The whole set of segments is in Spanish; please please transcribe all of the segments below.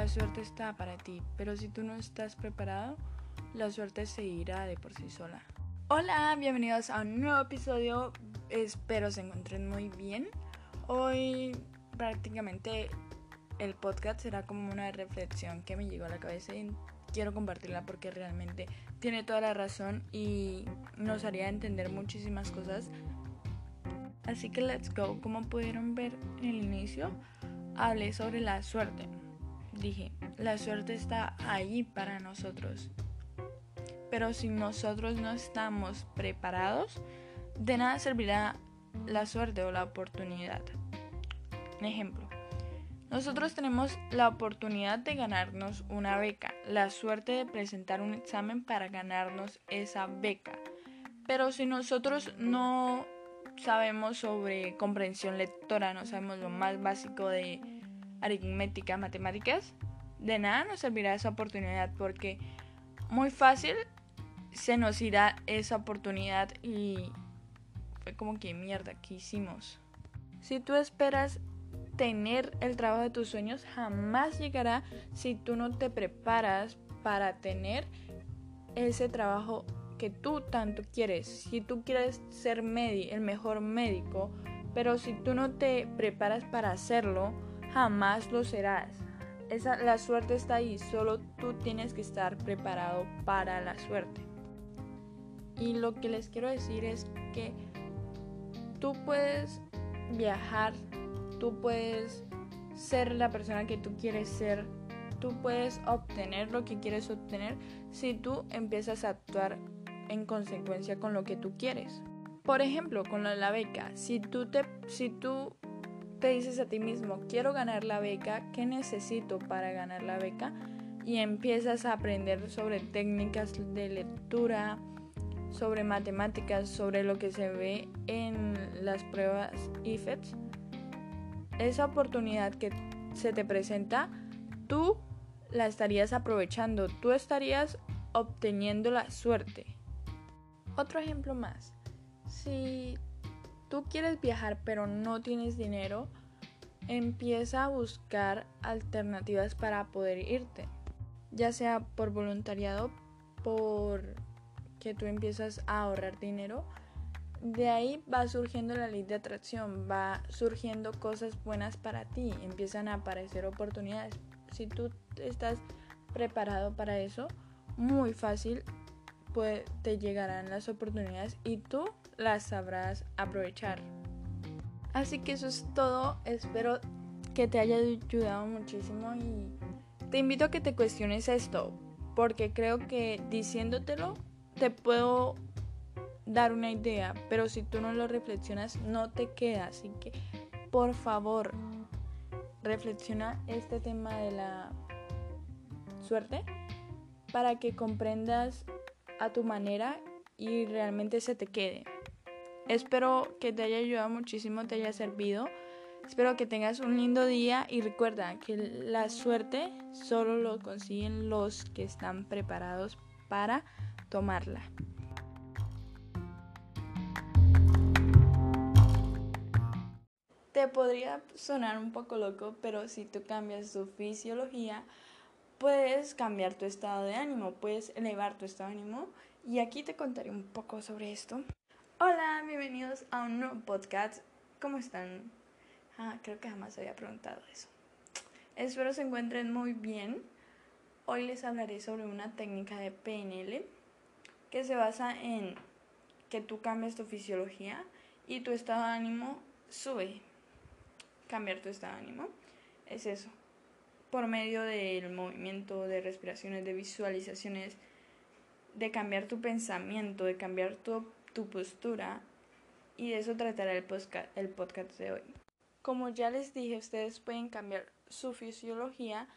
la suerte está para ti, pero si tú no estás preparado, la suerte se irá de por sí sola. Hola, bienvenidos a un nuevo episodio, espero se encuentren muy bien. Hoy prácticamente el podcast será como una reflexión que me llegó a la cabeza y quiero compartirla porque realmente tiene toda la razón y nos haría entender muchísimas cosas. Así que let's go. Como pudieron ver en el inicio, hablé sobre la suerte. Dije, la suerte está ahí para nosotros. Pero si nosotros no estamos preparados, de nada servirá la suerte o la oportunidad. Un ejemplo. Nosotros tenemos la oportunidad de ganarnos una beca, la suerte de presentar un examen para ganarnos esa beca. Pero si nosotros no sabemos sobre comprensión lectora, no sabemos lo más básico de aritmética, matemáticas, de nada nos servirá esa oportunidad porque muy fácil se nos irá esa oportunidad y fue como que mierda, ¿qué hicimos? Si tú esperas tener el trabajo de tus sueños, jamás llegará si tú no te preparas para tener ese trabajo que tú tanto quieres. Si tú quieres ser el mejor médico, pero si tú no te preparas para hacerlo, jamás lo serás. Esa, la suerte está ahí, solo tú tienes que estar preparado para la suerte. Y lo que les quiero decir es que tú puedes viajar, tú puedes ser la persona que tú quieres ser, tú puedes obtener lo que quieres obtener si tú empiezas a actuar en consecuencia con lo que tú quieres. Por ejemplo, con la beca, si tú te si tú te dices a ti mismo, quiero ganar la beca, ¿qué necesito para ganar la beca? Y empiezas a aprender sobre técnicas de lectura, sobre matemáticas, sobre lo que se ve en las pruebas IFETS. Esa oportunidad que se te presenta, tú la estarías aprovechando, tú estarías obteniendo la suerte. Otro ejemplo más. Si tú quieres viajar pero no tienes dinero, empieza a buscar alternativas para poder irte, ya sea por voluntariado, por que tú empiezas a ahorrar dinero. De ahí va surgiendo la ley de atracción, va surgiendo cosas buenas para ti, empiezan a aparecer oportunidades. Si tú estás preparado para eso, muy fácil pues, te llegarán las oportunidades y tú las sabrás aprovechar. Así que eso es todo, espero que te haya ayudado muchísimo y te invito a que te cuestiones esto, porque creo que diciéndotelo te puedo dar una idea, pero si tú no lo reflexionas no te queda, así que por favor reflexiona este tema de la suerte para que comprendas a tu manera y realmente se te quede. Espero que te haya ayudado muchísimo, te haya servido. Espero que tengas un lindo día y recuerda que la suerte solo lo consiguen los que están preparados para tomarla. Te podría sonar un poco loco, pero si tú cambias tu fisiología, puedes cambiar tu estado de ánimo, puedes elevar tu estado de ánimo y aquí te contaré un poco sobre esto. Hola, bienvenidos a un nuevo podcast. ¿Cómo están? Ah, creo que jamás había preguntado eso. Espero se encuentren muy bien. Hoy les hablaré sobre una técnica de PNL que se basa en que tú cambies tu fisiología y tu estado de ánimo sube. Cambiar tu estado de ánimo es eso. Por medio del movimiento, de respiraciones, de visualizaciones, de cambiar tu pensamiento, de cambiar tu tu postura y de eso tratará el podcast, el podcast de hoy. Como ya les dije, ustedes pueden cambiar su fisiología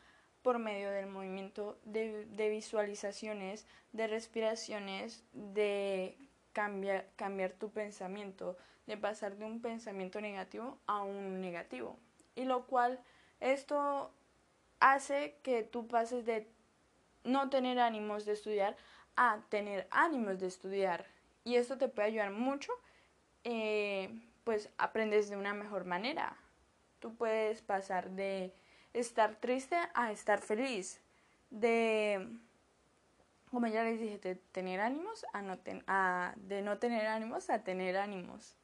por medio del movimiento de, de visualizaciones, de respiraciones, de cambiar, cambiar tu pensamiento, de pasar de un pensamiento negativo a un negativo. Y lo cual esto hace que tú pases de no tener ánimos de estudiar a tener ánimos de estudiar y esto te puede ayudar mucho, eh, pues aprendes de una mejor manera. Tú puedes pasar de estar triste a estar feliz, de, como ya les dije, de tener ánimos a no, a, de no tener ánimos a tener ánimos.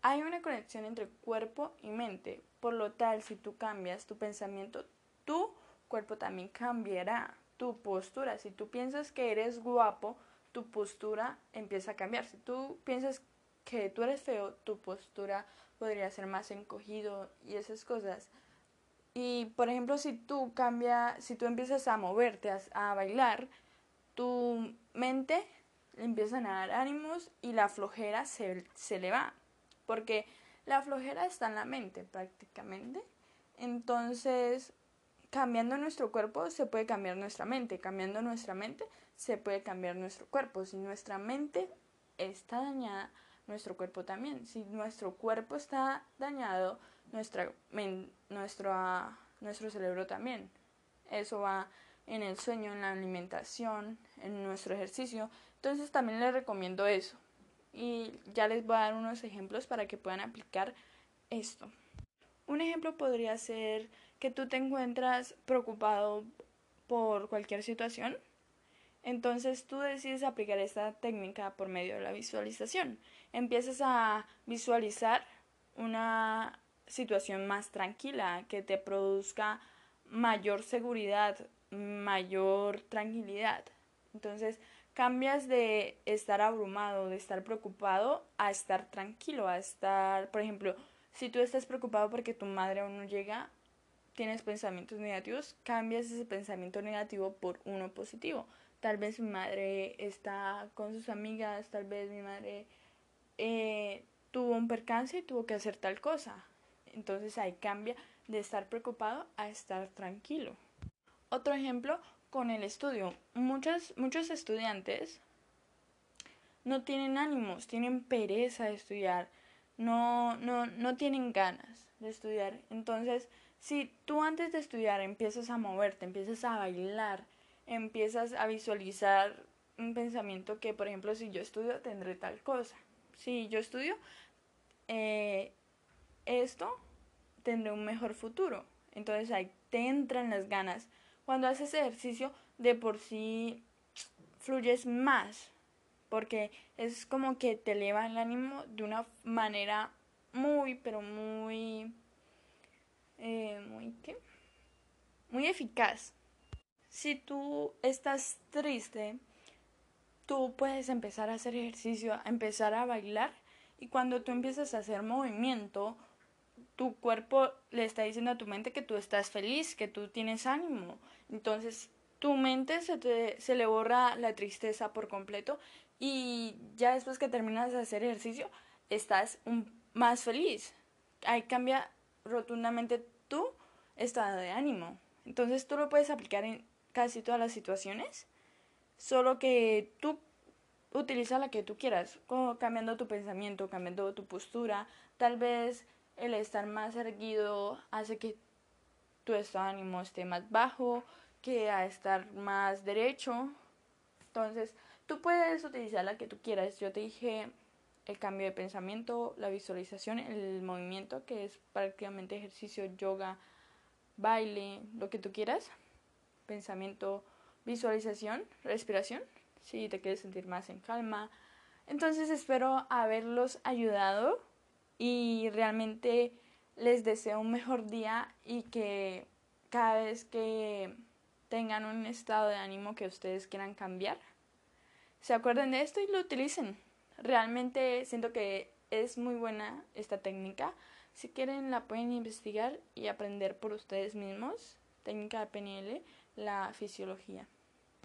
Hay una conexión entre cuerpo y mente, por lo tal, si tú cambias tu pensamiento, tu cuerpo también cambiará, tu postura. Si tú piensas que eres guapo, tu postura empieza a cambiar. Si tú piensas que tú eres feo, tu postura podría ser más encogido y esas cosas. Y por ejemplo, si tú cambias, si tú empiezas a moverte, a, bailar, tu mente le empiezan a dar ánimos y la flojera se, se le va. Porque la flojera está en la mente prácticamente. Entonces, cambiando nuestro cuerpo se puede cambiar nuestra mente. Cambiando nuestra mente se puede cambiar nuestro cuerpo. Si nuestra mente está dañada, nuestro cuerpo también. Si nuestro cuerpo está dañado, nuestra, nuestro, nuestro cerebro también. Eso va en el sueño, en la alimentación, en nuestro ejercicio. Entonces también les recomiendo eso. Y ya les voy a dar unos ejemplos para que puedan aplicar esto. Un ejemplo podría ser que tú te encuentras preocupado por cualquier situación entonces tú decides aplicar esta técnica por medio de la visualización. Empiezas a visualizar una situación más tranquila que te produzca mayor seguridad, mayor tranquilidad. Entonces cambias de estar abrumado, de estar preocupado, a estar tranquilo, a estar, por ejemplo, si tú estás preocupado porque tu madre aún no llega, tienes pensamientos negativos, cambias ese pensamiento negativo por uno positivo tal vez mi madre está con sus amigas, tal vez mi madre eh, tuvo un percance y tuvo que hacer tal cosa. Entonces ahí cambia de estar preocupado a estar tranquilo. Otro ejemplo con el estudio. Muchos, muchos estudiantes no tienen ánimos, tienen pereza de estudiar, no, no, no tienen ganas de estudiar. Entonces, si tú antes de estudiar empiezas a moverte, empiezas a bailar, empiezas a visualizar un pensamiento que, por ejemplo, si yo estudio, tendré tal cosa. Si yo estudio eh, esto, tendré un mejor futuro. Entonces ahí te entran las ganas. Cuando haces ejercicio, de por sí fluyes más, porque es como que te eleva el ánimo de una manera muy, pero muy, muy, ¿qué? Muy eficaz. Si tú estás triste, tú puedes empezar a hacer ejercicio, a empezar a bailar y cuando tú empiezas a hacer movimiento, tu cuerpo le está diciendo a tu mente que tú estás feliz, que tú tienes ánimo. Entonces, tu mente se, te, se le borra la tristeza por completo y ya después que terminas de hacer ejercicio, estás más feliz. Ahí cambia rotundamente tu estado de ánimo. Entonces, tú lo puedes aplicar en casi todas las situaciones, solo que tú utiliza la que tú quieras, como cambiando tu pensamiento, cambiando tu postura, tal vez el estar más erguido hace que tu estado de ánimo esté más bajo, que a estar más derecho. Entonces, tú puedes utilizar la que tú quieras. Yo te dije el cambio de pensamiento, la visualización, el movimiento, que es prácticamente ejercicio, yoga, baile, lo que tú quieras pensamiento, visualización, respiración, si te quieres sentir más en calma. Entonces espero haberlos ayudado y realmente les deseo un mejor día y que cada vez que tengan un estado de ánimo que ustedes quieran cambiar, se acuerden de esto y lo utilicen. Realmente siento que es muy buena esta técnica. Si quieren la pueden investigar y aprender por ustedes mismos. Técnica de PNL la fisiología.